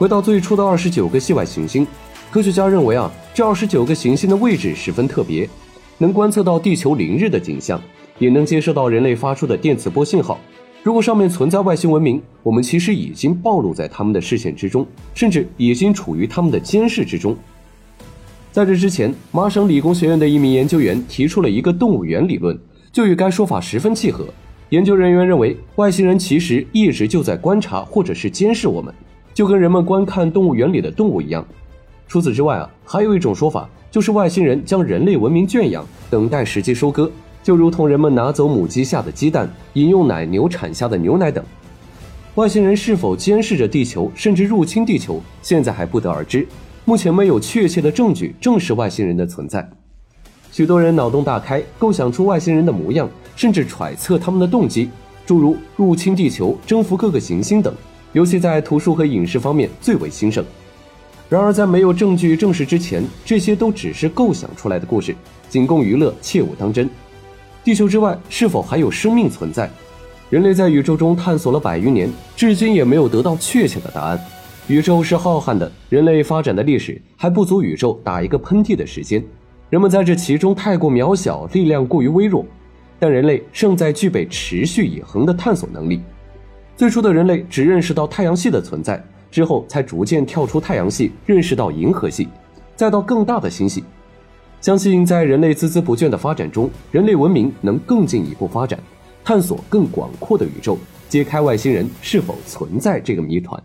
回到最初的二十九个系外行星，科学家认为啊，这二十九个行星的位置十分特别，能观测到地球凌日的景象，也能接收到人类发出的电磁波信号。如果上面存在外星文明，我们其实已经暴露在他们的视线之中，甚至已经处于他们的监视之中。在这之前，麻省理工学院的一名研究员提出了一个动物园理论，就与该说法十分契合。研究人员认为，外星人其实一直就在观察或者是监视我们。就跟人们观看动物园里的动物一样。除此之外啊，还有一种说法，就是外星人将人类文明圈养，等待时机收割，就如同人们拿走母鸡下的鸡蛋，饮用奶牛产下的牛奶等。外星人是否监视着地球，甚至入侵地球，现在还不得而知。目前没有确切的证据证实外星人的存在。许多人脑洞大开，构想出外星人的模样，甚至揣测他们的动机，诸如入侵地球、征服各个行星等。尤其在图书和影视方面最为兴盛。然而，在没有证据证实之前，这些都只是构想出来的故事，仅供娱乐，切勿当真。地球之外是否还有生命存在？人类在宇宙中探索了百余年，至今也没有得到确切的答案。宇宙是浩瀚的，人类发展的历史还不足宇宙打一个喷嚏的时间。人们在这其中太过渺小，力量过于微弱，但人类胜在具备持续以恒的探索能力。最初的人类只认识到太阳系的存在，之后才逐渐跳出太阳系，认识到银河系，再到更大的星系。相信在人类孜孜不倦的发展中，人类文明能更进一步发展，探索更广阔的宇宙，揭开外星人是否存在这个谜团。